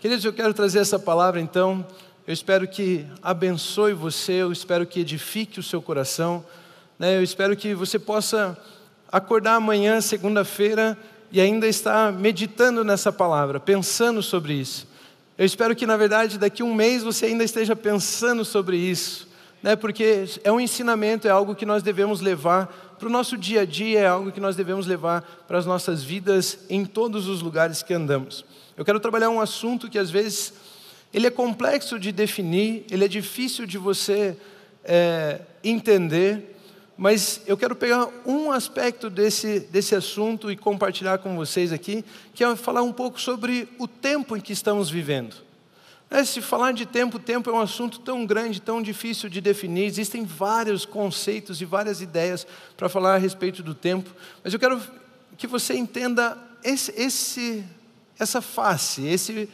Queridos, eu quero trazer essa palavra então. Eu espero que abençoe você, eu espero que edifique o seu coração. Né? Eu espero que você possa acordar amanhã, segunda-feira, e ainda estar meditando nessa palavra, pensando sobre isso. Eu espero que, na verdade, daqui a um mês você ainda esteja pensando sobre isso, né? porque é um ensinamento, é algo que nós devemos levar para o nosso dia a dia, é algo que nós devemos levar para as nossas vidas em todos os lugares que andamos. Eu quero trabalhar um assunto que às vezes ele é complexo de definir, ele é difícil de você é, entender, mas eu quero pegar um aspecto desse, desse assunto e compartilhar com vocês aqui, que é falar um pouco sobre o tempo em que estamos vivendo. É, se falar de tempo, tempo é um assunto tão grande, tão difícil de definir, existem vários conceitos e várias ideias para falar a respeito do tempo, mas eu quero que você entenda esse, esse, essa face, esse,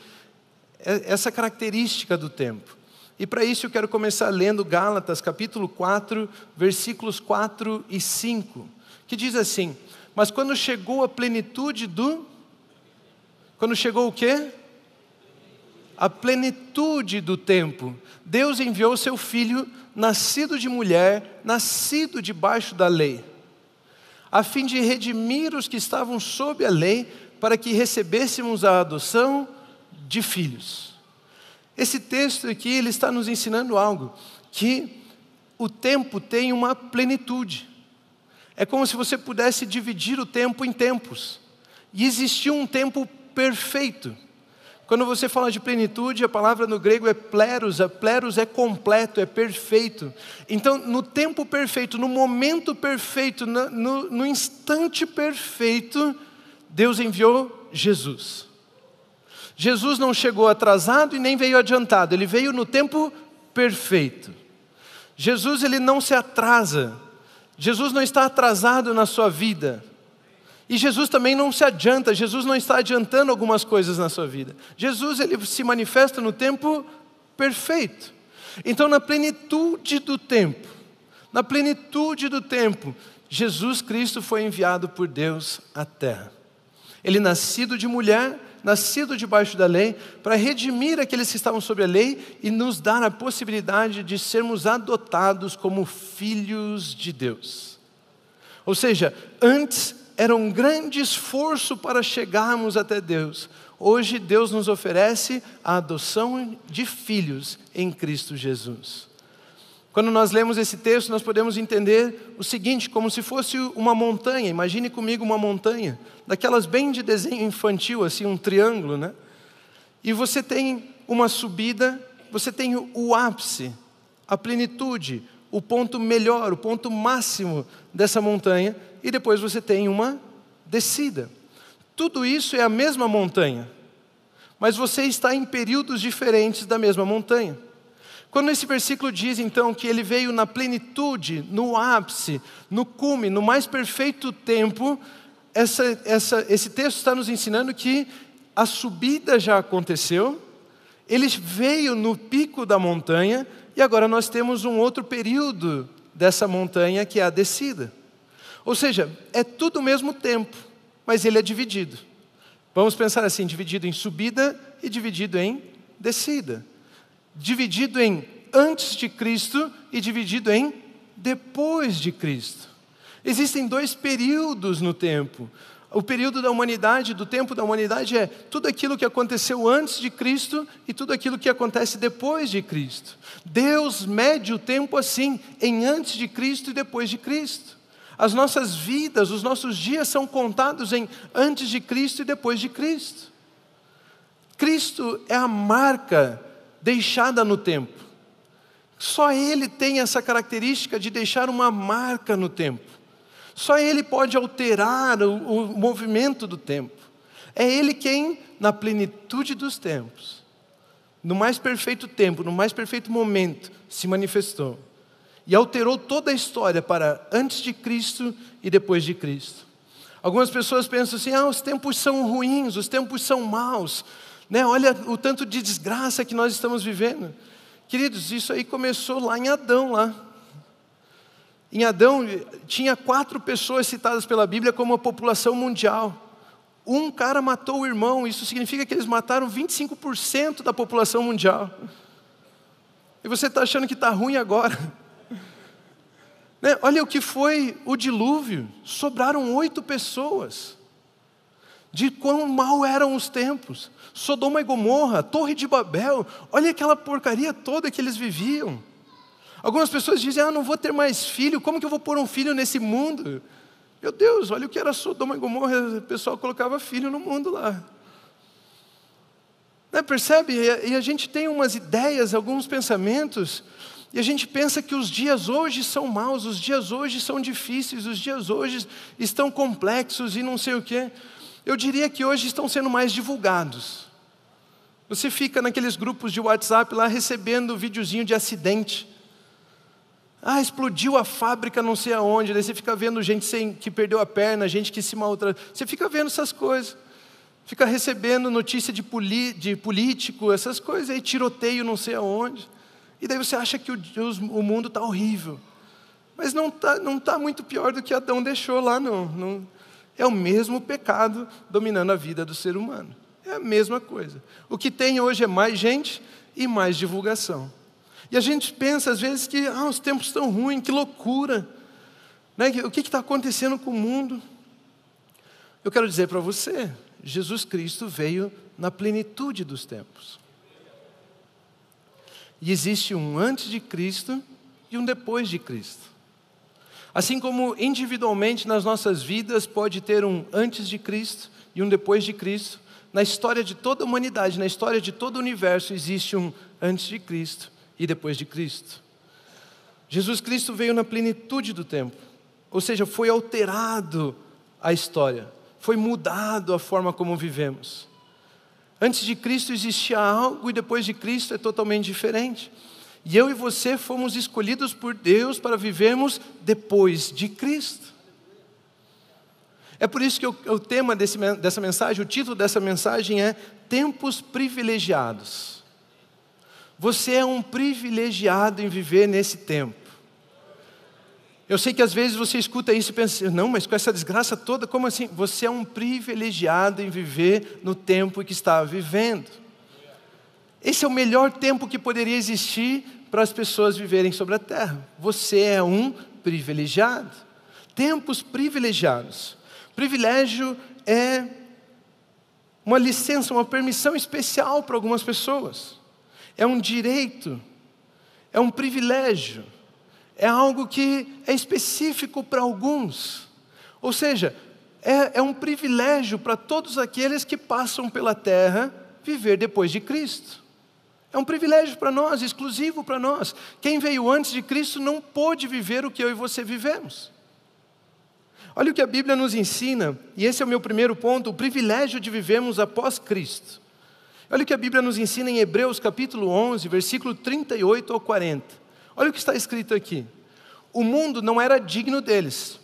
essa característica do tempo. E para isso eu quero começar lendo Gálatas, capítulo 4, versículos 4 e 5, que diz assim: Mas quando chegou a plenitude do. Quando chegou o quê? A plenitude do tempo, Deus enviou seu filho, nascido de mulher, nascido debaixo da lei, a fim de redimir os que estavam sob a lei, para que recebêssemos a adoção de filhos. Esse texto aqui ele está nos ensinando algo que o tempo tem uma plenitude. É como se você pudesse dividir o tempo em tempos. E existia um tempo perfeito. Quando você fala de plenitude, a palavra no grego é pleros, a pleros é completo, é perfeito. Então, no tempo perfeito, no momento perfeito, no, no, no instante perfeito, Deus enviou Jesus. Jesus não chegou atrasado e nem veio adiantado, ele veio no tempo perfeito. Jesus ele não se atrasa. Jesus não está atrasado na sua vida. E Jesus também não se adianta, Jesus não está adiantando algumas coisas na sua vida. Jesus ele se manifesta no tempo perfeito. Então, na plenitude do tempo, na plenitude do tempo, Jesus Cristo foi enviado por Deus à terra. Ele nascido de mulher, nascido debaixo da lei, para redimir aqueles que estavam sob a lei e nos dar a possibilidade de sermos adotados como filhos de Deus. Ou seja, antes era um grande esforço para chegarmos até Deus. Hoje Deus nos oferece a adoção de filhos em Cristo Jesus. Quando nós lemos esse texto, nós podemos entender o seguinte, como se fosse uma montanha. Imagine comigo uma montanha, daquelas bem de desenho infantil, assim, um triângulo, né? E você tem uma subida, você tem o ápice, a plenitude, o ponto melhor, o ponto máximo dessa montanha, e depois você tem uma descida. Tudo isso é a mesma montanha, mas você está em períodos diferentes da mesma montanha. Quando esse versículo diz então que ele veio na plenitude, no ápice, no cume, no mais perfeito tempo, essa, essa, esse texto está nos ensinando que a subida já aconteceu, ele veio no pico da montanha e agora nós temos um outro período dessa montanha que é a descida. Ou seja, é tudo o mesmo tempo, mas ele é dividido. Vamos pensar assim: dividido em subida e dividido em descida dividido em antes de Cristo e dividido em depois de Cristo. Existem dois períodos no tempo. O período da humanidade, do tempo da humanidade, é tudo aquilo que aconteceu antes de Cristo e tudo aquilo que acontece depois de Cristo. Deus mede o tempo assim, em antes de Cristo e depois de Cristo. As nossas vidas, os nossos dias são contados em antes de Cristo e depois de Cristo. Cristo é a marca deixada no tempo. Só Ele tem essa característica de deixar uma marca no tempo. Só Ele pode alterar o, o movimento do tempo. É Ele quem, na plenitude dos tempos, no mais perfeito tempo, no mais perfeito momento, se manifestou e alterou toda a história para antes de Cristo e depois de Cristo. Algumas pessoas pensam assim: ah, os tempos são ruins, os tempos são maus, né? Olha o tanto de desgraça que nós estamos vivendo. Queridos, isso aí começou lá em Adão, lá. Em Adão tinha quatro pessoas citadas pela Bíblia como a população mundial. Um cara matou o irmão, isso significa que eles mataram 25% da população mundial. E você está achando que está ruim agora. Né? Olha o que foi o dilúvio: sobraram oito pessoas. De quão mal eram os tempos. Sodoma e Gomorra, Torre de Babel, olha aquela porcaria toda que eles viviam. Algumas pessoas dizem: Ah, não vou ter mais filho, como que eu vou pôr um filho nesse mundo? Meu Deus, olha o que era Sodoma e Gomorra, o pessoal colocava filho no mundo lá. Né, percebe? E a gente tem umas ideias, alguns pensamentos, e a gente pensa que os dias hoje são maus, os dias hoje são difíceis, os dias hoje estão complexos e não sei o quê. Eu diria que hoje estão sendo mais divulgados. Você fica naqueles grupos de WhatsApp lá recebendo videozinho de acidente. Ah, explodiu a fábrica não sei aonde. Daí você fica vendo gente sem, que perdeu a perna, gente que se maltratou. Você fica vendo essas coisas. Fica recebendo notícia de, de político, essas coisas aí, tiroteio não sei aonde. E daí você acha que o, o mundo está horrível. Mas não está não tá muito pior do que Adão deixou lá, não. não. É o mesmo pecado dominando a vida do ser humano. É a mesma coisa. O que tem hoje é mais gente e mais divulgação. E a gente pensa às vezes que ah, os tempos estão ruins, que loucura. Né? O que está acontecendo com o mundo? Eu quero dizer para você, Jesus Cristo veio na plenitude dos tempos. E existe um antes de Cristo e um depois de Cristo. Assim como individualmente nas nossas vidas pode ter um antes de Cristo e um depois de Cristo, na história de toda a humanidade, na história de todo o universo, existe um antes de Cristo e depois de Cristo. Jesus Cristo veio na plenitude do tempo, ou seja, foi alterado a história, foi mudado a forma como vivemos. Antes de Cristo existia algo e depois de Cristo é totalmente diferente. E eu e você fomos escolhidos por Deus para vivermos depois de Cristo. É por isso que o, tema desse, dessa mensagem, o título dessa mensagem é Tempos Privilegiados. Você é um privilegiado em viver nesse tempo. Eu sei que às vezes você escuta isso e pensa, não, mas com essa desgraça toda, como assim? Você é um privilegiado em viver no tempo que está vivendo. Esse é o melhor tempo que poderia existir para as pessoas viverem sobre a terra. Você é um privilegiado. Tempos privilegiados. Privilégio é uma licença, uma permissão especial para algumas pessoas é um direito, é um privilégio, é algo que é específico para alguns. Ou seja, é, é um privilégio para todos aqueles que passam pela terra viver depois de Cristo. É um privilégio para nós, exclusivo para nós. Quem veio antes de Cristo não pôde viver o que eu e você vivemos. Olha o que a Bíblia nos ensina, e esse é o meu primeiro ponto: o privilégio de vivermos após Cristo. Olha o que a Bíblia nos ensina em Hebreus capítulo 11, versículo 38 ao 40. Olha o que está escrito aqui. O mundo não era digno deles.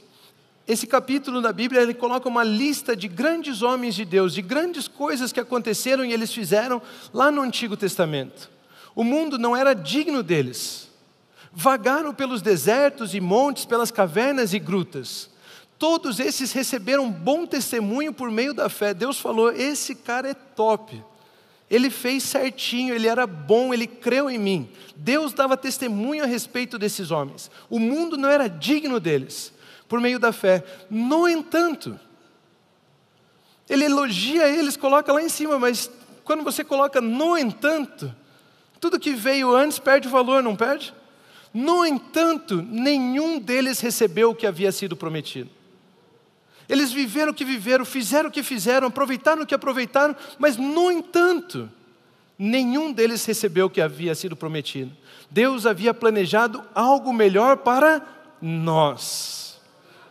Esse capítulo da Bíblia ele coloca uma lista de grandes homens de Deus, de grandes coisas que aconteceram e eles fizeram lá no Antigo Testamento. O mundo não era digno deles. Vagaram pelos desertos e montes, pelas cavernas e grutas. Todos esses receberam bom testemunho por meio da fé. Deus falou: esse cara é top. Ele fez certinho, ele era bom, ele creu em mim. Deus dava testemunho a respeito desses homens. O mundo não era digno deles, por meio da fé. No entanto, ele elogia eles, coloca lá em cima, mas quando você coloca no entanto, tudo que veio antes perde valor, não perde? No entanto, nenhum deles recebeu o que havia sido prometido. Eles viveram o que viveram, fizeram o que fizeram, aproveitaram o que aproveitaram, mas, no entanto, nenhum deles recebeu o que havia sido prometido. Deus havia planejado algo melhor para nós.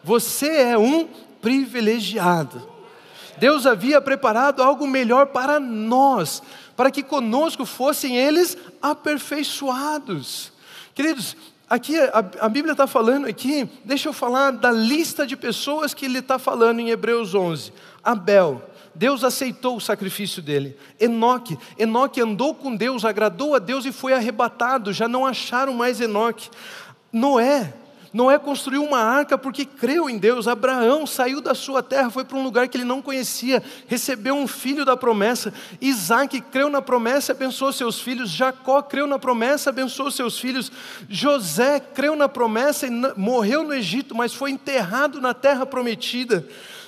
Você é um privilegiado. Deus havia preparado algo melhor para nós, para que conosco fossem eles aperfeiçoados. Queridos, aqui a, a Bíblia está falando aqui, deixa eu falar da lista de pessoas que ele está falando em Hebreus 11. Abel, Deus aceitou o sacrifício dele. Enoque, Enoque andou com Deus, agradou a Deus e foi arrebatado, já não acharam mais Enoque. Noé, Noé construiu uma arca porque creu em Deus. Abraão saiu da sua terra, foi para um lugar que ele não conhecia, recebeu um filho da promessa. Isaac creu na promessa, abençoou seus filhos. Jacó creu na promessa, abençoou seus filhos. José creu na promessa e morreu no Egito, mas foi enterrado na terra prometida.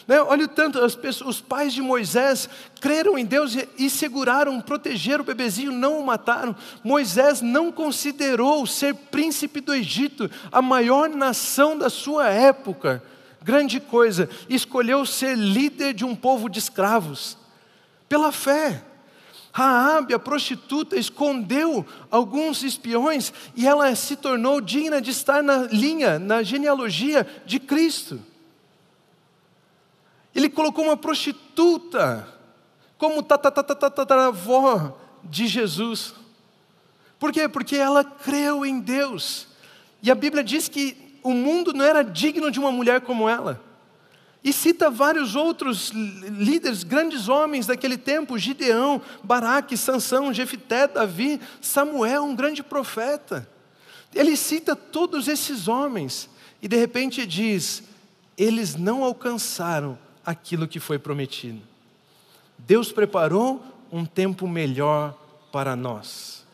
Né? Olha o tanto, pessoas, os pais de Moisés creram em Deus e, seguraram, protegeram o bebezinho, não o mataram. Moisés não considerou ser príncipe do Egito, a maior nação da sua época. Grande coisa, escolheu ser líder de um povo de escravos, pela fé. Raabe, a prostituta, escondeu alguns espiões e ela se tornou digna de estar na linha, na genealogia de Cristo. Ele colocou uma prostituta como tatatatataravó de Jesus. Por quê? Porque ela creu em Deus. E a Bíblia diz que o mundo não era digno de uma mulher como ela. E cita vários outros líderes, grandes homens daquele tempo: Gideão, Baraque, Sansão, Jefité, Davi, Samuel, um grande profeta. Ele cita todos esses homens e de repente diz: eles não alcançaram aquilo que foi prometido. Deus preparou um tempo melhor para nós.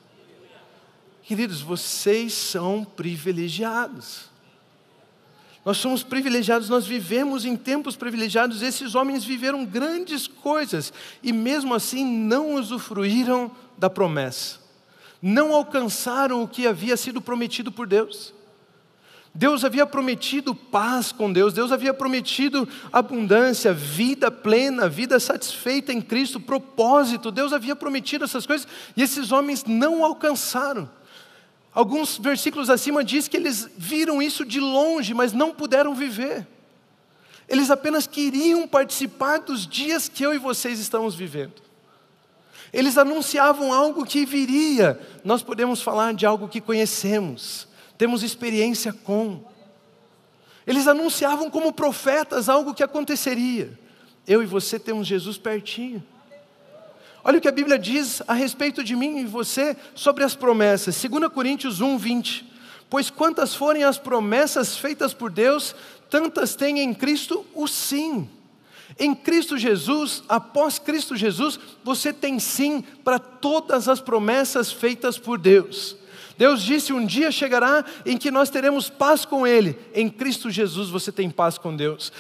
Queridos, vocês são privilegiados. Nós somos privilegiados, nós vivemos em tempos privilegiados. Esses homens viveram grandes coisas e, mesmo assim, não usufruíram da promessa, não alcançaram o que havia sido prometido por Deus. Deus havia prometido paz com Deus, Deus havia prometido abundância, vida plena, vida satisfeita em Cristo, propósito. Deus havia prometido essas coisas e esses homens não alcançaram. Alguns versículos acima diz que eles viram isso de longe, mas não puderam viver. Eles apenas queriam participar dos dias que eu e vocês estamos vivendo. Eles anunciavam algo que viria. Nós podemos falar de algo que conhecemos temos experiência com. Eles anunciavam como profetas algo que aconteceria. Eu e você temos Jesus pertinho. Olha o que a Bíblia diz a respeito de mim e você sobre as promessas. 2 Coríntios 1, 20. Pois quantas forem as promessas feitas por Deus, tantas tem em Cristo o sim. Em Cristo Jesus, após Cristo Jesus, você tem sim para todas as promessas feitas por Deus. Deus disse: um dia chegará em que nós teremos paz com Ele. Em Cristo Jesus você tem paz com Deus.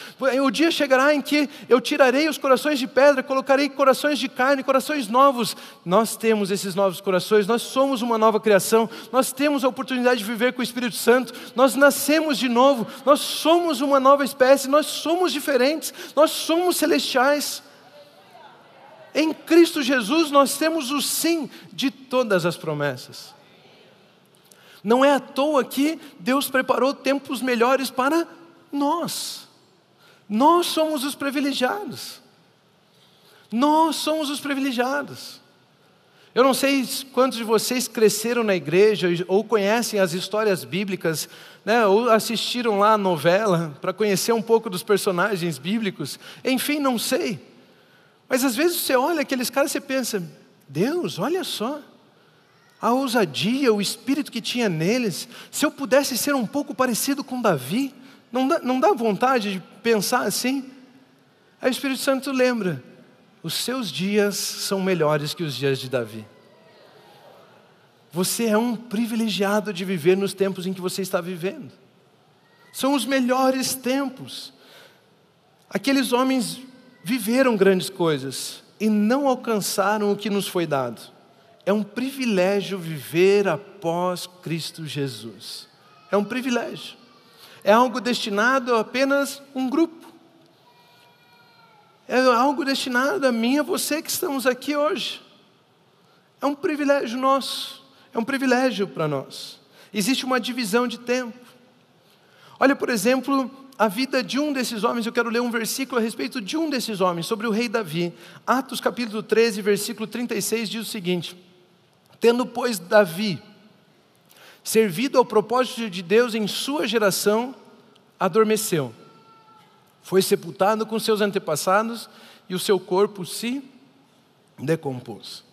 O dia chegará em que eu tirarei os corações de pedra, colocarei corações de carne, corações novos. Nós temos esses novos corações, nós somos uma nova criação, nós temos a oportunidade de viver com o Espírito Santo, nós nascemos de novo, nós somos uma nova espécie, nós somos diferentes, nós somos celestiais. Em Cristo Jesus nós temos o sim de todas as promessas. Não é à toa que Deus preparou tempos melhores para nós. Nós somos os privilegiados. Nós somos os privilegiados. Eu não sei quantos de vocês cresceram na igreja ou conhecem as histórias bíblicas, né, ou assistiram lá a novela para conhecer um pouco dos personagens bíblicos. Enfim, não sei. Mas às vezes você olha aqueles caras e pensa: Deus, olha só a ousadia, o espírito que tinha neles. Se eu pudesse ser um pouco parecido com Davi, não dá, não dá vontade de pensar assim? Aí o Espírito Santo lembra: os seus dias são melhores que os dias de Davi. Você é um privilegiado de viver nos tempos em que você está vivendo. São os melhores tempos. Aqueles homens viveram grandes coisas e não alcançaram o que nos foi dado. É um privilégio viver após Cristo Jesus. É um privilégio. É algo destinado a apenas um grupo. É algo destinado a mim e a você que estamos aqui hoje. É um privilégio nosso. É um privilégio para nós. Existe uma divisão de tempo. Olha, por exemplo, a vida de um desses homens, eu quero ler um versículo a respeito de um desses homens, sobre o rei Davi. Atos capítulo 13, versículo 36 diz o seguinte: Tendo, pois, Davi servido ao propósito de Deus em sua geração, adormeceu. Foi sepultado com seus antepassados e o seu corpo se decompôs.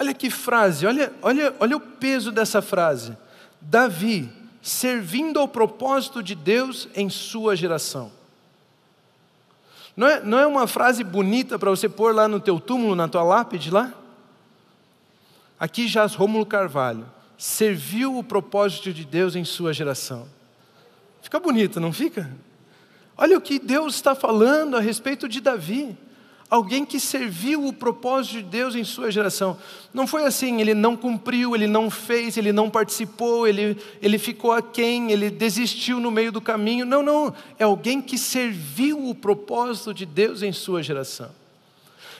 Olha que frase, olha, olha, olha o peso dessa frase. Davi, servindo ao propósito de Deus em sua geração. Não é, não é uma frase bonita para você pôr lá no teu túmulo, na tua lápide lá? Aqui jaz Rômulo Carvalho, serviu o propósito de Deus em sua geração. Fica bonito, não fica? Olha o que Deus está falando a respeito de Davi alguém que serviu o propósito de Deus em sua geração. Não foi assim, ele não cumpriu, ele não fez, ele não participou, ele, ele ficou aquém, ele desistiu no meio do caminho. Não, não. É alguém que serviu o propósito de Deus em sua geração.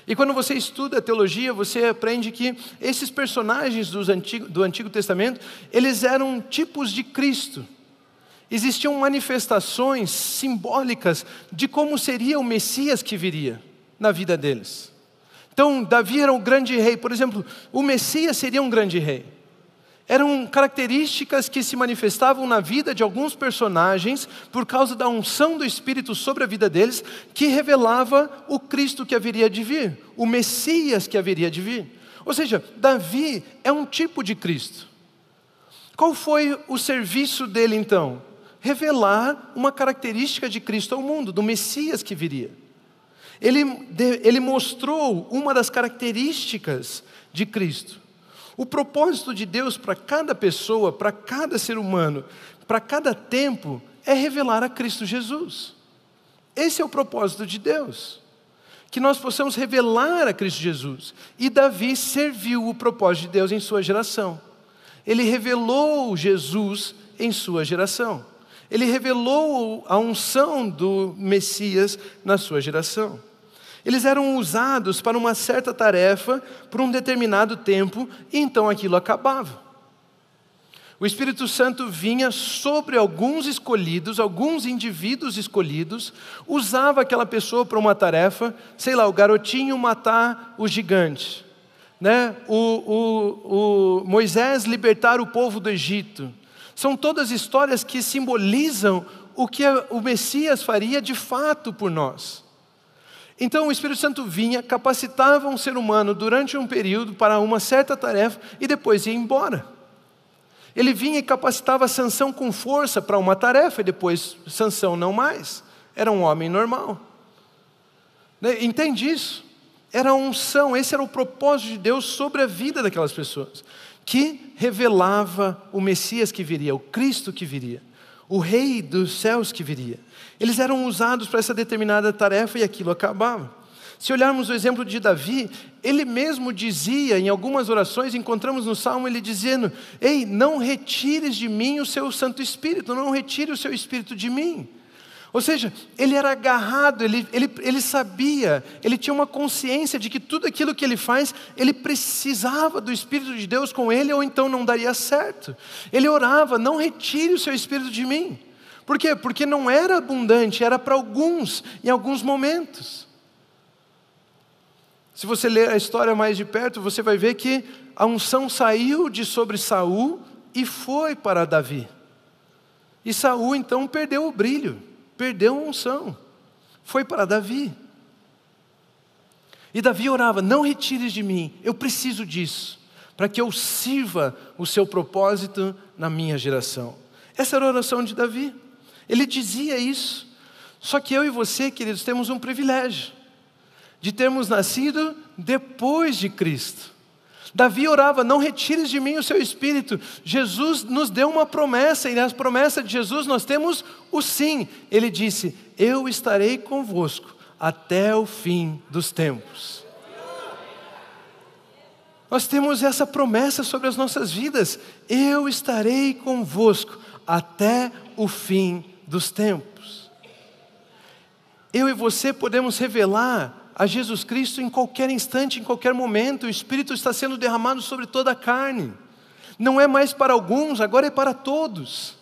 E quando você estuda teologia, você aprende que esses personagens Antigo, do Antigo Testamento, eles eram tipos de Cristo. Existiam manifestações simbólicas de como seria o Messias que viria na vida deles. Então, Davi era um grande rei, por exemplo, o Messias seria um grande rei. Eram características que se manifestavam na vida de alguns personagens por causa da unção do Espírito sobre a vida deles, que revelava o Cristo que haveria de vir, o Messias que haveria de vir. Ou seja, Davi é um tipo de Cristo. Qual foi o serviço dele então? Revelar uma característica de Cristo ao mundo, do Messias que viria. Ele, ele mostrou uma das características de Cristo. O propósito de Deus para cada pessoa, para cada ser humano, para cada tempo, é revelar a Cristo Jesus. Esse é o propósito de Deus. Que nós possamos revelar a Cristo Jesus. E Davi serviu o propósito de Deus em sua geração. Ele revelou Jesus em sua geração. Ele revelou a unção do Messias na sua geração. Eles eram usados para uma certa tarefa por um determinado tempo e então aquilo acabava. O Espírito Santo vinha sobre alguns escolhidos, alguns indivíduos escolhidos, usava aquela pessoa para uma tarefa, sei lá, o garotinho matar o gigante, né? o, o, o Moisés libertar o povo do Egito, são todas histórias que simbolizam o que o Messias faria de fato por nós. Então o Espírito Santo vinha, capacitava um ser humano durante um período para uma certa tarefa e depois ia embora. Ele vinha e capacitava Sansão com força para uma tarefa e depois Sansão não mais. Era um homem normal. Né? Entende isso? Era a unção, esse era o propósito de Deus sobre a vida daquelas pessoas que revelava o Messias que viria, o Cristo que viria, o Rei dos céus que viria. Eles eram usados para essa determinada tarefa e aquilo acabava. Se olharmos o exemplo de Davi, ele mesmo dizia em algumas orações, encontramos no Salmo ele dizendo: Ei, não retires de mim o seu Santo Espírito, não retire o seu Espírito de mim. Ou seja, ele era agarrado, ele, ele, ele sabia, ele tinha uma consciência de que tudo aquilo que ele faz, ele precisava do Espírito de Deus com ele, ou então não daria certo. Ele orava: não retire o seu Espírito de mim. Por quê? Porque não era abundante, era para alguns, em alguns momentos. Se você ler a história mais de perto, você vai ver que a unção saiu de sobre Saul e foi para Davi. E Saul então perdeu o brilho perdeu a unção, foi para Davi. E Davi orava: Não retires de mim, eu preciso disso, para que eu sirva o seu propósito na minha geração. Essa era a oração de Davi. Ele dizia isso. Só que eu e você, queridos, temos um privilégio de termos nascido depois de Cristo. Davi orava: Não retires de mim o seu espírito. Jesus nos deu uma promessa, e nas promessas de Jesus nós temos o sim. Ele disse: Eu estarei convosco até o fim dos tempos. Nós temos essa promessa sobre as nossas vidas: Eu estarei convosco até o fim dos tempos. Eu e você podemos revelar a Jesus Cristo em qualquer instante, em qualquer momento. O Espírito está sendo derramado sobre toda a carne. Não é mais para alguns, agora é para todos.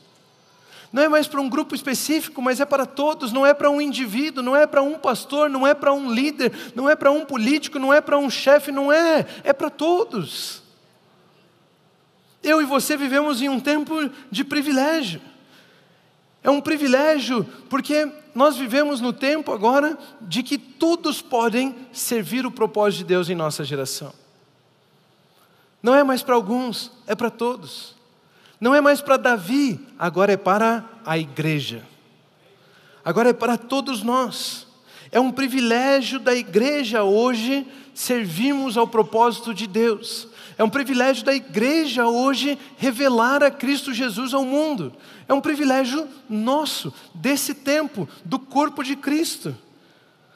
Não é mais para um grupo específico, mas é para todos. Não é para um indivíduo, não é para um pastor, não é para um líder, não é para um político, não é para um chefe, não é. É para todos. Eu e você vivemos em um tempo de privilégio. É um privilégio porque nós vivemos no tempo agora de que todos podem servir o propósito de Deus em nossa geração. Não é mais para alguns, é para todos. Não é mais para Davi, agora é para a igreja. Agora é para todos nós. É um privilégio da igreja hoje servirmos ao propósito de Deus. É um privilégio da igreja hoje revelar a Cristo Jesus ao mundo. É um privilégio nosso, desse tempo, do corpo de Cristo.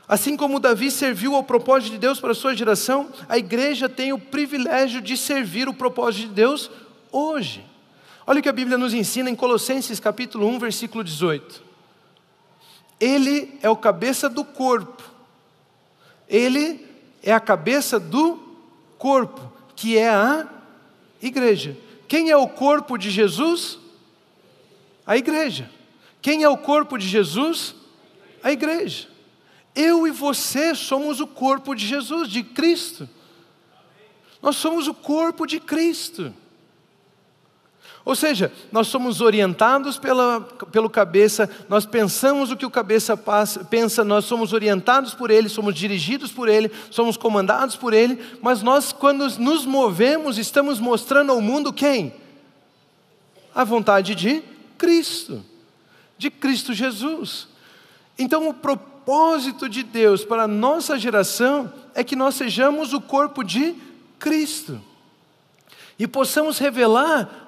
Assim como Davi serviu ao propósito de Deus para a sua geração, a igreja tem o privilégio de servir o propósito de Deus hoje. Olha o que a Bíblia nos ensina em Colossenses capítulo 1, versículo 18. Ele é o cabeça do corpo. Ele é a cabeça do corpo, que é a igreja. Quem é o corpo de Jesus? A igreja. Quem é o corpo de Jesus? A igreja. Eu e você somos o corpo de Jesus, de Cristo. Nós somos o corpo de Cristo. Ou seja, nós somos orientados pela, pelo cabeça, nós pensamos o que o cabeça passa, pensa, nós somos orientados por ele, somos dirigidos por ele, somos comandados por ele, mas nós, quando nos movemos, estamos mostrando ao mundo quem? A vontade de Cristo, de Cristo Jesus. Então, o propósito de Deus para a nossa geração é que nós sejamos o corpo de Cristo e possamos revelar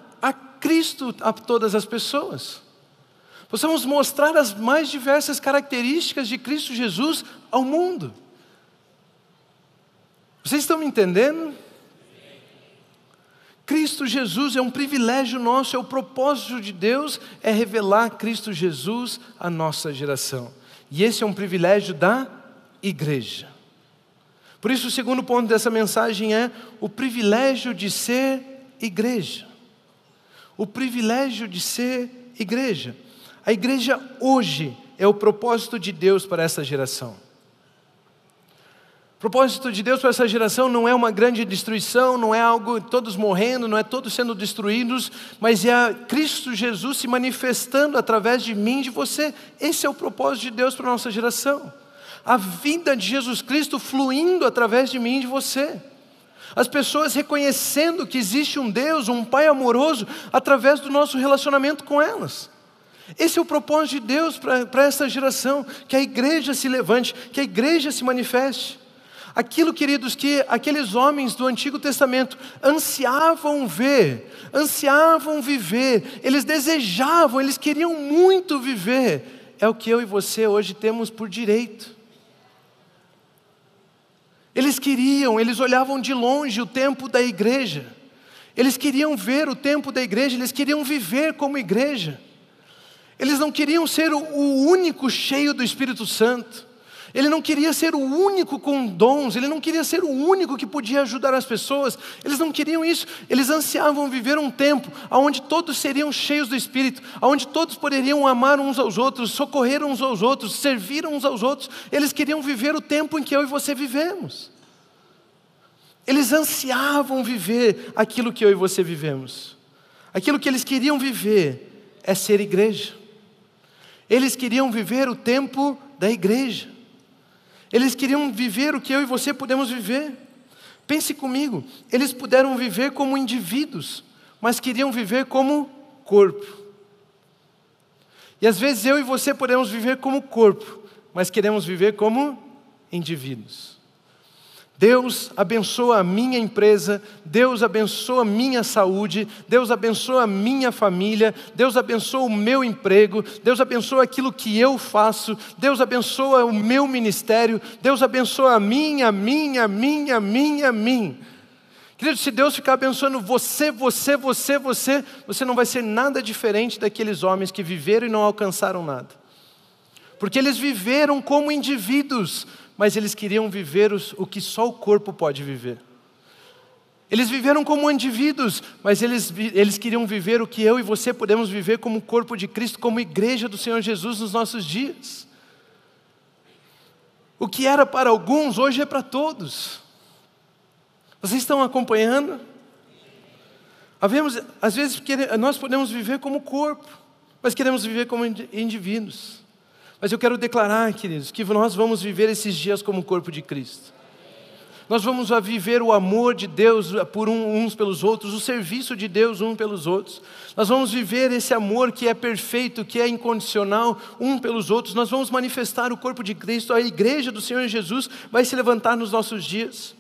Cristo a todas as pessoas. Possamos mostrar as mais diversas características de Cristo Jesus ao mundo. Vocês estão me entendendo? Cristo Jesus é um privilégio nosso, é o propósito de Deus, é revelar Cristo Jesus à nossa geração. E esse é um privilégio da igreja. Por isso, o segundo ponto dessa mensagem é o privilégio de ser igreja. O privilégio de ser igreja. A igreja hoje é o propósito de Deus para essa geração. O propósito de Deus para essa geração não é uma grande destruição, não é algo todos morrendo, não é todos sendo destruídos, mas é Cristo Jesus se manifestando através de mim, de você. Esse é o propósito de Deus para a nossa geração. A vida de Jesus Cristo fluindo através de mim de você. As pessoas reconhecendo que existe um Deus, um Pai amoroso, através do nosso relacionamento com elas. Esse é o propósito de Deus para, essa geração: que a igreja se levante, que a igreja se manifeste. Aquilo, queridos, que aqueles homens do Antigo Testamento ansiavam ver, ansiavam viver, eles desejavam, eles queriam muito viver, é o que eu e você hoje temos por direito. Eles queriam, eles olhavam de longe o tempo da igreja, eles queriam ver o tempo da igreja, eles queriam viver como igreja, eles não queriam ser o, único cheio do Espírito Santo, ele não queria ser o único com dons, ele não queria ser o único que podia ajudar as pessoas, eles não queriam isso, eles ansiavam viver um tempo onde todos seriam cheios do Espírito, onde todos poderiam amar uns aos outros, socorrer uns aos outros, servir uns aos outros, eles queriam viver o tempo em que eu e você vivemos. Eles ansiavam viver aquilo que eu e você vivemos. Aquilo que eles queriam viver é ser igreja. Eles queriam viver o tempo da igreja. Eles queriam viver o que eu e você podemos viver. Pense comigo, eles puderam viver como indivíduos, mas queriam viver como corpo. E às vezes eu e você podemos viver como corpo, mas queremos viver como indivíduos. Deus abençoa a minha empresa, Deus abençoa a minha saúde, Deus abençoa a minha família, Deus abençoa o meu emprego, Deus abençoa aquilo que eu faço, Deus abençoa o meu ministério, Deus abençoa a minha, minha, minha, minha, mim. Querido, se Deus ficar abençoando você, você, você, você, você não vai ser nada diferente daqueles homens que viveram e não alcançaram nada. Porque eles viveram como indivíduos, mas eles queriam viver os, o que só o corpo pode viver. Eles viveram como indivíduos, mas eles, eles queriam viver o que eu e você podemos viver como corpo de Cristo, como igreja do Senhor Jesus nos nossos dias. O que era para alguns, hoje é para todos. Vocês estão acompanhando? Havemos, às vezes nós podemos viver como corpo, mas queremos viver como indivíduos. Mas eu quero declarar, queridos, que nós vamos viver esses dias como o corpo de Cristo. nós vamos viver o amor de Deus por uns pelos outros, o serviço de Deus uns pelos outros. Nós vamos viver esse amor que é perfeito, que é incondicional, um pelos outros. Nós vamos manifestar o corpo de Cristo, a igreja do Senhor Jesus vai se levantar nos nossos dias.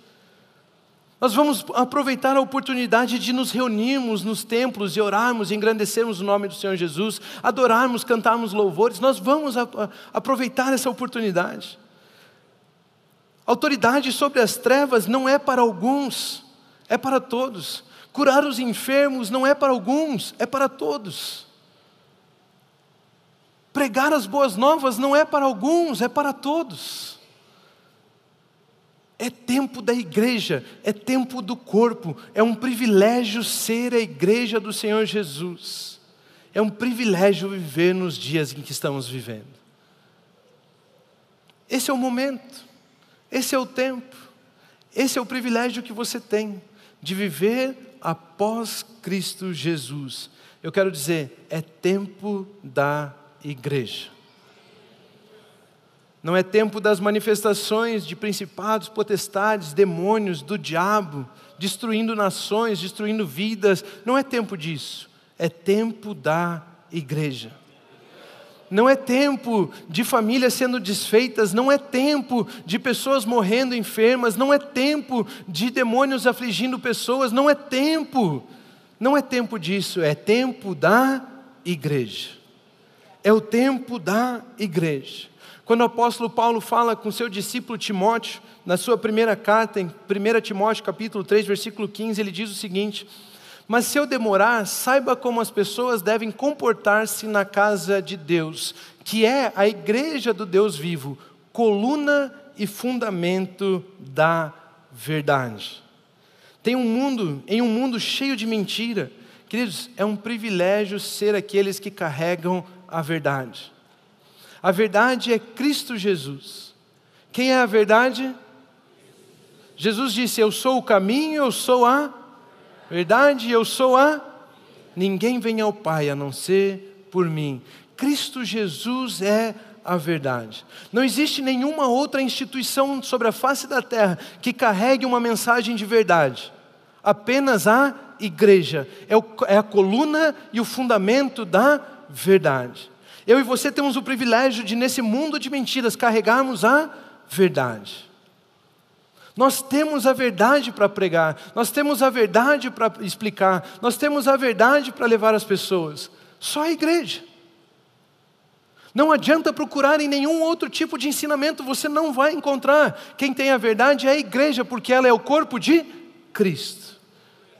Nós vamos aproveitar a oportunidade de nos reunirmos nos templos e orarmos, engrandecermos o nome do Senhor Jesus, adorarmos, cantarmos louvores. Nós vamos aproveitar essa oportunidade. Autoridade sobre as trevas não é para alguns, é para todos. Curar os enfermos não é para alguns, é para todos. Pregar as boas novas não é para alguns, é para todos. É tempo da igreja, é tempo do corpo, é um privilégio ser a igreja do Senhor Jesus. É um privilégio viver nos dias em que estamos vivendo. Esse é o momento, esse é o tempo, esse é o privilégio que você tem de viver após Cristo Jesus. Eu quero dizer, é tempo da igreja. Não é tempo das manifestações de principados, potestades, demônios, do diabo, destruindo nações, destruindo vidas. Não é tempo disso. É tempo da igreja. Não é tempo de famílias sendo desfeitas, não é tempo de pessoas morrendo enfermas, não é tempo de demônios afligindo pessoas, não é tempo. Não é tempo disso, é tempo da igreja. É o tempo da igreja. Quando o apóstolo Paulo fala com seu discípulo Timóteo, na sua primeira carta, em 1 Timóteo capítulo 3, versículo 15, ele diz o seguinte: Mas se eu demorar, saiba como as pessoas devem comportar-se na casa de Deus, que é a igreja do Deus vivo, coluna e fundamento da verdade. Tem um mundo, em um mundo cheio de mentira, queridos, é um privilégio ser aqueles que carregam a verdade. A verdade é Cristo Jesus. Quem é a verdade? Jesus disse: Eu sou o caminho, eu sou a verdade, eu sou a. Ninguém vem ao Pai a não ser por mim. Cristo Jesus é a verdade. Não existe nenhuma outra instituição sobre a face da terra que carregue uma mensagem de verdade. Apenas a igreja é, é a coluna e o fundamento da verdade. Eu e você temos o privilégio de, nesse mundo de mentiras, carregarmos a verdade. Nós temos a verdade para pregar, nós temos a verdade para explicar, nós temos a verdade para levar as pessoas. Só a igreja. Não adianta procurar em nenhum outro tipo de ensinamento, você não vai encontrar. Quem tem a verdade é a igreja, porque ela é o corpo de Cristo.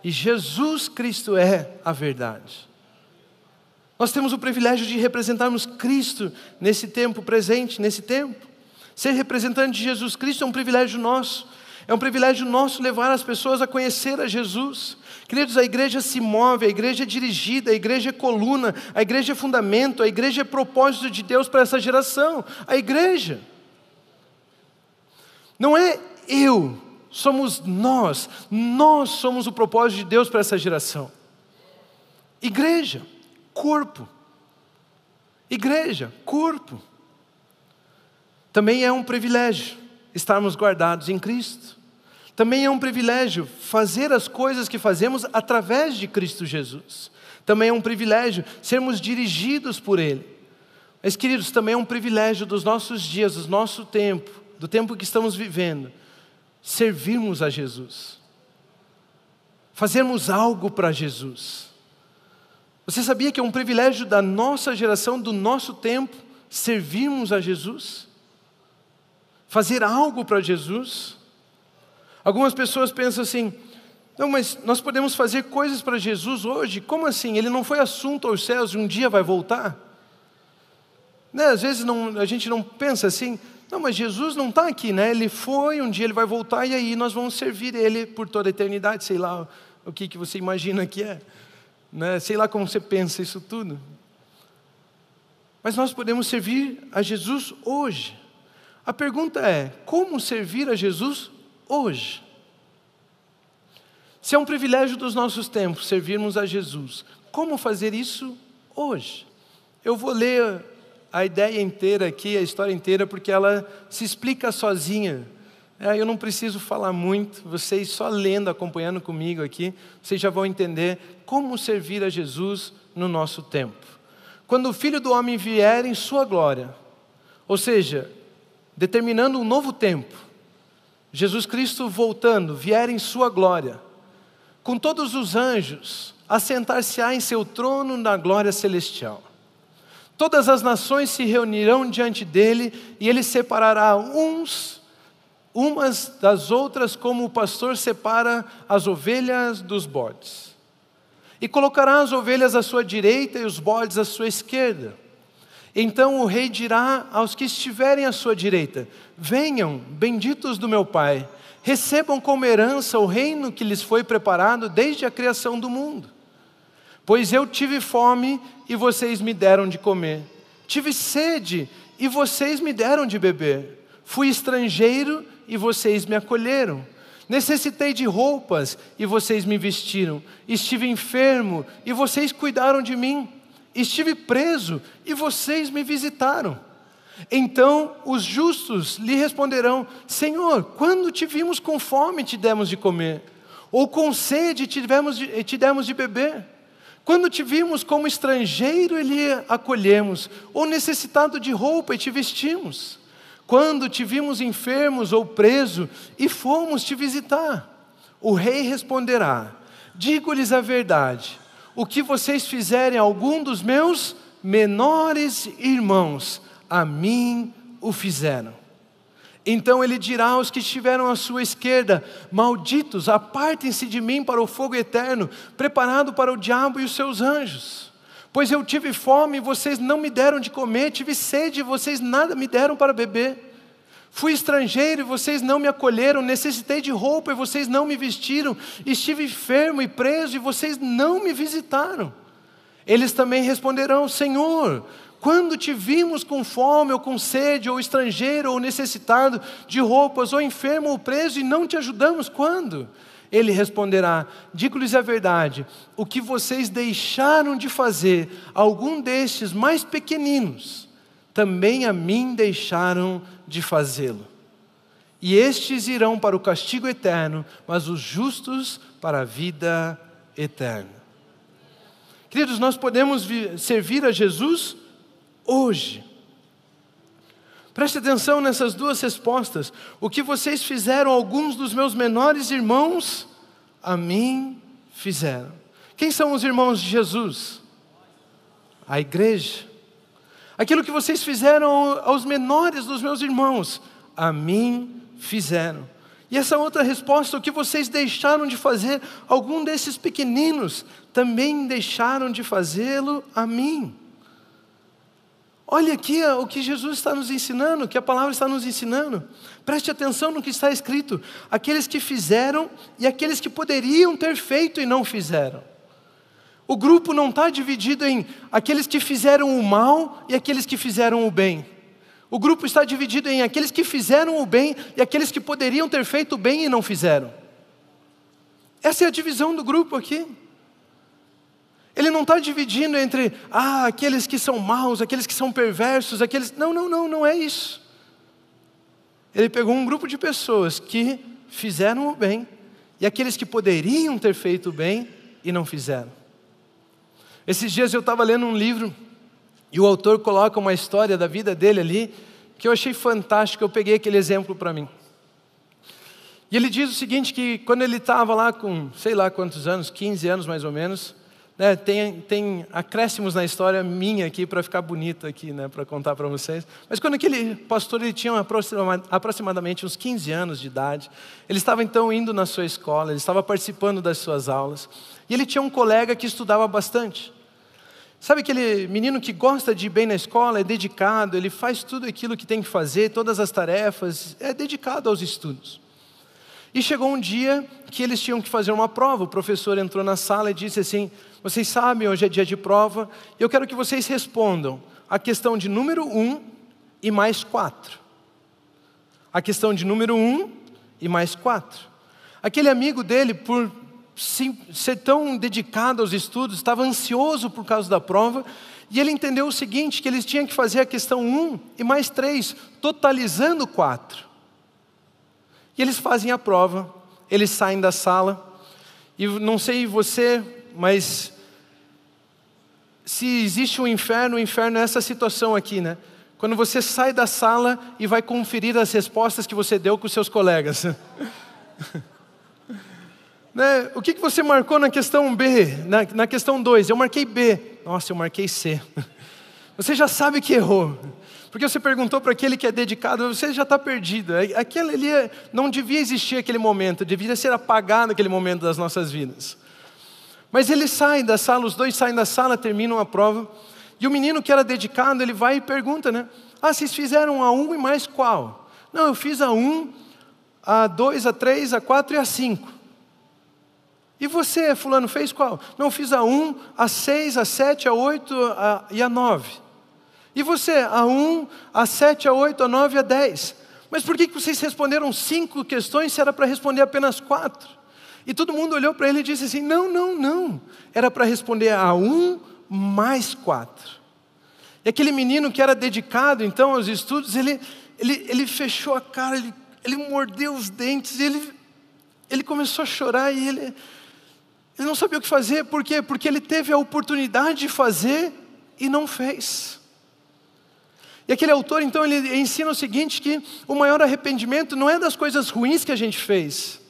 E Jesus Cristo é a verdade. Nós temos o privilégio de representarmos Cristo nesse tempo presente, nesse tempo. Ser representante de Jesus Cristo é um privilégio nosso. É um privilégio nosso levar as pessoas a conhecer a Jesus. Queridos, a igreja se move, a igreja é dirigida, a igreja é coluna, a igreja é fundamento, a igreja é propósito de Deus para essa geração. A igreja. Não é eu, somos nós. Nós somos o propósito de Deus para essa geração. Igreja corpo. Igreja, corpo. Também é um privilégio estarmos guardados em Cristo. Também é um privilégio fazer as coisas que fazemos através de Cristo Jesus. Também é um privilégio sermos dirigidos por Ele. Mas, queridos, também é um privilégio dos nossos dias, do nosso tempo, do tempo que estamos vivendo, servirmos a Jesus, fazermos algo para Jesus. Você sabia que é um privilégio da nossa geração, do nosso tempo, servirmos a Jesus? Fazer algo para Jesus? Algumas pessoas pensam assim: não, mas nós podemos fazer coisas para Jesus hoje? Como assim? Ele não foi assunto aos céus e um dia vai voltar? Né? Às vezes não, a gente não pensa assim, não, mas Jesus não está aqui, né? Ele foi, um dia ele vai voltar e aí nós vamos servir Ele por toda a eternidade, sei lá o que, que você imagina que é. Né? Sei lá como você pensa isso tudo. Mas nós podemos servir a Jesus hoje. A pergunta é: como servir a Jesus hoje? Se é um privilégio dos nossos tempos servirmos a Jesus, como fazer isso hoje? Eu vou ler a ideia inteira aqui, a história inteira, porque ela se explica sozinha eu não preciso falar muito, vocês só lendo, acompanhando comigo aqui, vocês já vão entender como servir a Jesus no nosso tempo. Quando o Filho do Homem vier em sua glória, ou seja, determinando um novo tempo, Jesus Cristo voltando, vier em sua glória, com todos os anjos, assentar-se-á em seu trono na glória celestial. Todas as nações se reunirão diante dele e ele separará uns umas das outras como o pastor separa as ovelhas dos bodes. E colocará as ovelhas à sua direita e os bodes à sua esquerda. Então o rei dirá aos que estiverem à sua direita: Venham, benditos do meu Pai, recebam como herança o reino que lhes foi preparado desde a criação do mundo. Pois eu tive fome e vocês me deram de comer, tive sede e vocês me deram de beber, fui estrangeiro e vocês me acolheram. Necessitei de roupas e vocês me vestiram. Estive enfermo e vocês cuidaram de mim. Estive preso e vocês me visitaram. Então os justos lhe responderão: Senhor, quando te vimos com fome te demos de comer, ou com sede de, te demos de beber? Quando te vimos como estrangeiro lhe acolhemos, ou necessitado de roupa e te vestimos? Quando te vimos enfermos ou preso e fomos te visitar? O rei responderá: Digo-lhes a verdade o que vocês fizerem a algum dos meus menores irmãos, a mim o fizeram. Então ele dirá aos que estiveram à sua esquerda: Malditos, apartem-se de mim para o fogo eterno, preparado para o diabo e os seus anjos. Pois eu tive fome e vocês não me deram de comer, tive sede e vocês nada me deram para beber. Fui estrangeiro e vocês não me acolheram, necessitei de roupa e vocês não me vestiram, estive enfermo e preso e vocês não me visitaram. Eles também responderão: Senhor, quando te vimos com fome ou com sede, ou estrangeiro ou necessitado de roupas, ou enfermo ou preso e não te ajudamos, quando? Ele responderá: Digo-lhes a verdade, o que vocês deixaram de fazer, algum destes mais pequeninos, também a mim deixaram de fazê-lo. E estes irão para o castigo eterno, mas os justos para a vida eterna. Queridos, nós podemos servir a Jesus hoje. Preste atenção nessas duas respostas. O que vocês fizeram, alguns dos meus menores irmãos, a mim fizeram. Quem são os irmãos de Jesus? A igreja. Aquilo que vocês fizeram aos menores dos meus irmãos, a mim fizeram. E essa outra resposta, o que vocês deixaram de fazer, algum desses pequeninos também deixaram de fazê-lo a mim. Olha aqui o que Jesus está nos ensinando, o que a palavra está nos ensinando. Preste atenção no que está escrito: aqueles que fizeram e aqueles que poderiam ter feito e não fizeram. O grupo não está dividido em aqueles que fizeram o mal e aqueles que fizeram o bem. O grupo está dividido em aqueles que fizeram o bem e aqueles que poderiam ter feito o bem e não fizeram. Essa é a divisão do grupo aqui. Ele não está dividindo entre ah, aqueles que são maus, aqueles que são perversos, aqueles. Não, não, não, não é isso. Ele pegou um grupo de pessoas que fizeram o bem e aqueles que poderiam ter feito o bem e não fizeram. Esses dias eu estava lendo um livro e o autor coloca uma história da vida dele ali que eu achei fantástico. Eu peguei aquele exemplo para mim. E ele diz o seguinte: que quando ele estava lá com sei lá quantos anos, 15 anos mais ou menos, né, tem, tem acréscimos na história minha aqui para ficar bonito aqui, né, para contar para vocês. Mas quando aquele pastor ele tinha aproximadamente uns 15 anos de idade, ele estava então indo na sua escola, ele estava participando das suas aulas, e ele tinha um colega que estudava bastante. Sabe aquele menino que gosta de ir bem na escola, é dedicado, ele faz tudo aquilo que tem que fazer, todas as tarefas, é dedicado aos estudos. E chegou um dia que eles tinham que fazer uma prova. O professor entrou na sala e disse assim: Vocês sabem, hoje é dia de prova, e eu quero que vocês respondam a questão de número um e mais quatro. A questão de número um e mais quatro. Aquele amigo dele, por ser tão dedicado aos estudos, estava ansioso por causa da prova, e ele entendeu o seguinte: que eles tinham que fazer a questão 1 e mais 3, totalizando 4. E eles fazem a prova, eles saem da sala, e não sei você, mas se existe um inferno, o inferno é essa situação aqui, né? Quando você sai da sala e vai conferir as respostas que você deu com seus colegas. né? O que, que você marcou na questão B, na, na questão 2? Eu marquei B. Nossa, eu marquei C. Você já sabe que errou. Porque você perguntou para aquele que é dedicado, você já está perdido. É, aquele ali é, não devia existir aquele momento, devia ser apagado aquele momento das nossas vidas. Mas eles saem da sala, os dois saem da sala, terminam a prova. E o menino que era dedicado, ele vai e pergunta, né? Ah, vocês fizeram a um e mais qual? Não, eu fiz a um, a dois, a três, a quatro e a cinco. E você, fulano, fez qual? Não, eu fiz a um, a seis, a sete, a oito a, e a nove. E você, a um, a sete, a oito, a nove, a dez. Mas por que vocês responderam cinco questões se era para responder apenas quatro? E todo mundo olhou para ele e disse assim: não, não, não. Era para responder a um mais quatro. E aquele menino que era dedicado então aos estudos, ele, ele, ele fechou a cara, ele, ele mordeu os dentes, ele, ele começou a chorar e ele, ele não sabia o que fazer, por quê? Porque ele teve a oportunidade de fazer e não fez. E aquele autor, então, ele ensina o seguinte: que o maior arrependimento não é das coisas ruins que a gente fez,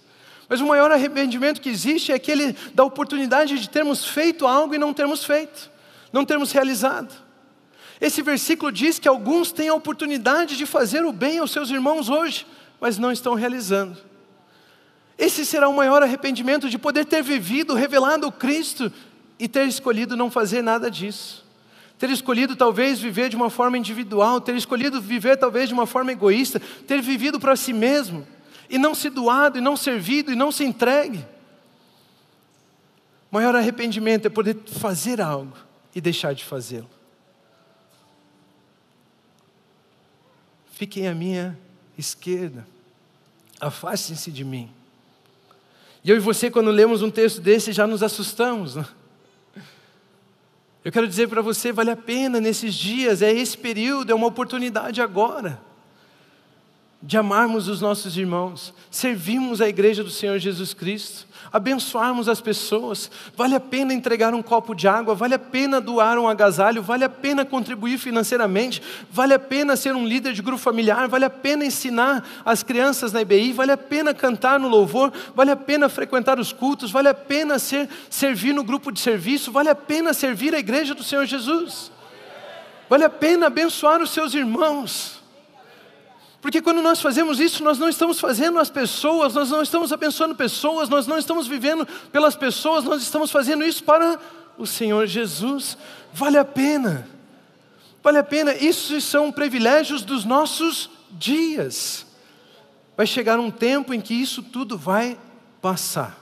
mas o maior arrependimento que existe é aquele da oportunidade de termos feito algo e não termos feito, não termos realizado. Esse versículo diz que alguns têm a oportunidade de fazer o bem aos seus irmãos hoje, mas não estão realizando. Esse será o maior arrependimento de poder ter vivido, revelado o Cristo e ter escolhido não fazer nada disso. Ter escolhido talvez viver de uma forma individual, ter escolhido viver talvez de uma forma egoísta, ter vivido para si mesmo e não se doado, e não servido, e não se entregue. O maior arrependimento é poder fazer algo e deixar de fazê-lo. Fiquem à minha esquerda, afastem-se de mim. E eu e você, quando lemos um texto desse, já nos assustamos. Né? Eu quero dizer para você, vale a pena nesses dias, é esse período, é uma oportunidade agora de amarmos os nossos irmãos, servirmos a igreja do Senhor Jesus Cristo, abençoarmos as pessoas. Vale a pena entregar um copo de água, vale a pena doar um agasalho, vale a pena contribuir financeiramente, vale a pena ser um líder de grupo familiar, vale a pena ensinar as crianças na IBI, vale a pena cantar no louvor, vale a pena frequentar os cultos, vale a pena ser, servir no grupo de serviço, vale a pena servir a igreja do Senhor Jesus. Vale a pena abençoar os seus irmãos. Porque quando nós fazemos isso, nós não estamos fazendo as pessoas, nós não estamos abençoando pessoas, nós não estamos vivendo pelas pessoas, nós estamos fazendo isso para o Senhor Jesus. Vale a pena, vale a pena, isso são privilégios dos nossos dias. Vai chegar um tempo em que isso tudo vai passar.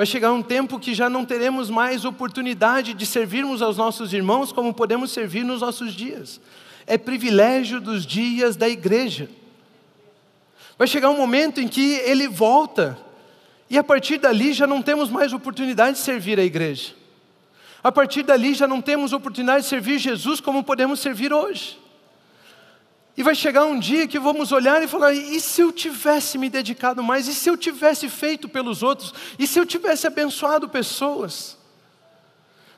Vai chegar um tempo que já não teremos mais oportunidade de servirmos aos nossos irmãos como podemos servir nos nossos dias é privilégio dos dias da igreja. Vai chegar um momento em que ele volta, e a partir dali já não temos mais oportunidade de servir a igreja. A partir dali já não temos oportunidade de servir Jesus como podemos servir hoje. E vai chegar um dia que vamos olhar e falar: e se eu tivesse me dedicado mais? E se eu tivesse feito pelos outros? E se eu tivesse abençoado pessoas?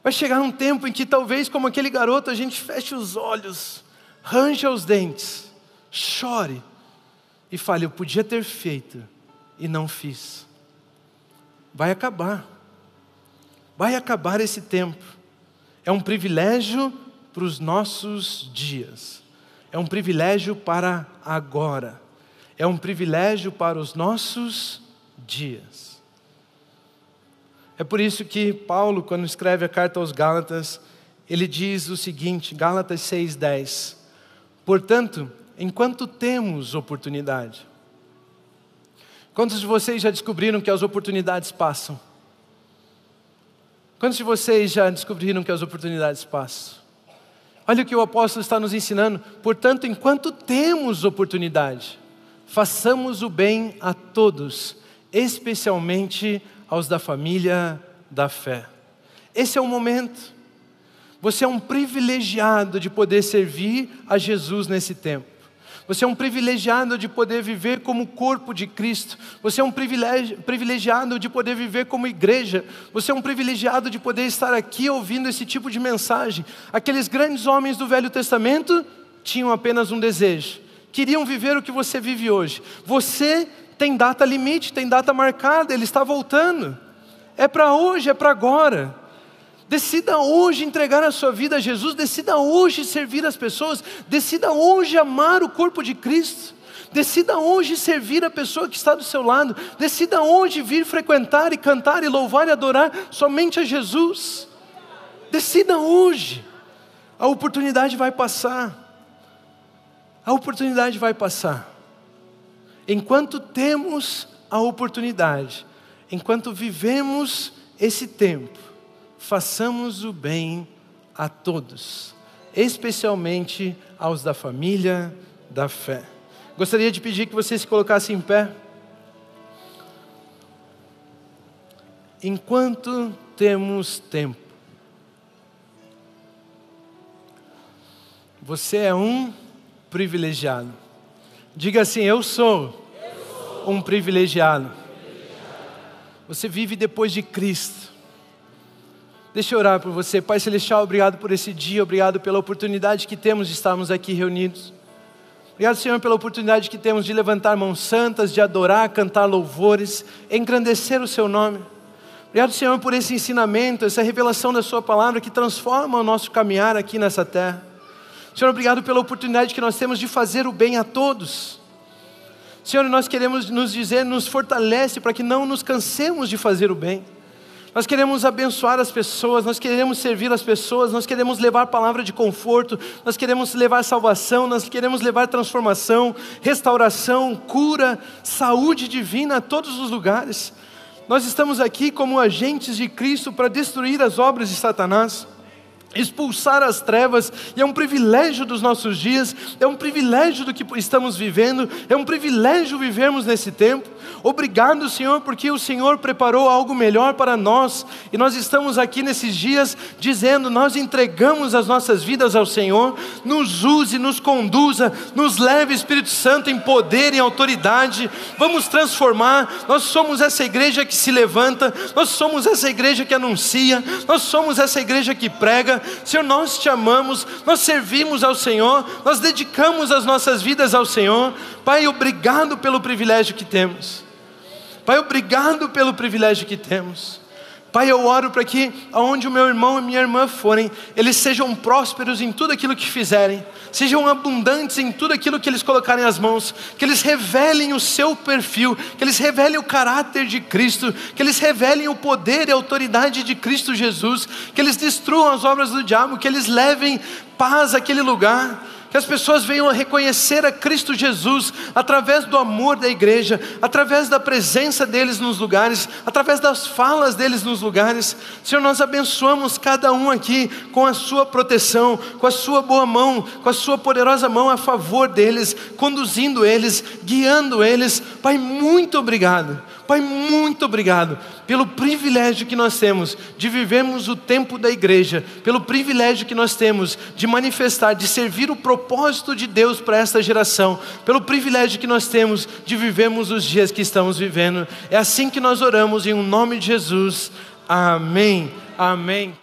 Vai chegar um tempo em que talvez, como aquele garoto, a gente feche os olhos range os dentes, chore e fale: Eu podia ter feito e não fiz. Vai acabar, vai acabar esse tempo. É um privilégio para os nossos dias, é um privilégio para agora, é um privilégio para os nossos dias. É por isso que Paulo, quando escreve a carta aos Gálatas, ele diz o seguinte, Gálatas 6,10: Portanto, enquanto temos oportunidade, quantos de vocês já descobriram que as oportunidades passam? Quantos de vocês já descobriram que as oportunidades passam? Olha o que o apóstolo está nos ensinando. Portanto, enquanto temos oportunidade, façamos o bem a todos, especialmente aos da família da fé. Esse é o momento. Você é um privilegiado de poder servir a Jesus nesse tempo. Você é um privilegiado de poder viver como corpo de Cristo. Você é um privilegiado de poder viver como igreja. Você é um privilegiado de poder estar aqui ouvindo esse tipo de mensagem. Aqueles grandes homens do Velho Testamento tinham apenas um desejo: queriam viver o que você vive hoje. Você tem data limite, tem data marcada, ele está voltando. É para hoje, é para agora. Decida hoje entregar a sua vida a Jesus, decida hoje servir as pessoas, decida hoje amar o corpo de Cristo. Decida hoje servir a pessoa que está do seu lado. Decida hoje vir frequentar e cantar e louvar e adorar somente a Jesus. Decida hoje. A oportunidade vai passar. A oportunidade vai passar. Enquanto temos a oportunidade, enquanto vivemos esse tempo, façamos o bem a todos, especialmente aos da família da fé. Gostaria de pedir que você se colocasse em pé. Enquanto temos tempo, você é um privilegiado. Diga assim: Eu sou, um privilegiado. Você vive depois de Cristo. Deixa eu orar por você. Pai Celestial, obrigado por esse dia, obrigado pela oportunidade que temos de estarmos aqui reunidos. Obrigado, Senhor, pela oportunidade que temos de levantar mãos santas, de adorar, cantar louvores, engrandecer o Seu nome. Obrigado, Senhor, por esse ensinamento, essa revelação da Sua palavra que transforma o nosso caminhar aqui nessa terra. Senhor, obrigado pela oportunidade que nós temos de fazer o bem a todos. Senhor, nós queremos nos dizer, nos fortalece para que não nos cansemos de fazer o bem. Nós queremos abençoar as pessoas, nós queremos servir as pessoas, nós queremos levar palavra de conforto, nós queremos levar salvação, nós queremos levar transformação, restauração, cura, saúde divina a todos os lugares. Nós estamos aqui como agentes de Cristo para destruir as obras de Satanás expulsar as trevas, e é um privilégio dos nossos dias, é um privilégio do que estamos vivendo, é um privilégio vivermos nesse tempo. Obrigado, Senhor, porque o Senhor preparou algo melhor para nós, e nós estamos aqui nesses dias dizendo: nós entregamos as nossas vidas ao Senhor, nos use, nos conduza, nos leve, Espírito Santo, em poder e autoridade, vamos transformar. Nós somos essa igreja que se levanta, nós somos essa igreja que anuncia, nós somos essa igreja que prega, Senhor, nós te amamos, nós servimos ao Senhor, nós dedicamos as nossas vidas ao Senhor. Pai, obrigado pelo privilégio que temos. Pai, obrigado pelo privilégio que temos. Pai, eu oro para que aonde o meu irmão e minha irmã forem, eles sejam prósperos em tudo aquilo que fizerem, sejam abundantes em tudo aquilo que eles colocarem as mãos, que eles revelem o seu perfil, que eles revelem o caráter de Cristo, que eles revelem o poder e a autoridade de Cristo Jesus, que eles destruam as obras do diabo, que eles levem paz àquele lugar que as pessoas venham a reconhecer a Cristo Jesus através do amor da igreja, através da presença deles nos lugares, através das falas deles nos lugares. Senhor, nós abençoamos cada um aqui com a sua proteção, com a sua boa mão, com a sua poderosa mão a favor deles, conduzindo eles, guiando eles. Pai, muito obrigado. Pai, muito obrigado pelo privilégio que nós temos de vivermos o tempo da igreja, pelo privilégio que nós temos de manifestar, de servir o propósito de Deus para esta geração, pelo privilégio que nós temos de vivermos os dias que estamos vivendo. É assim que nós oramos em um nome de Jesus. Amém. Amém.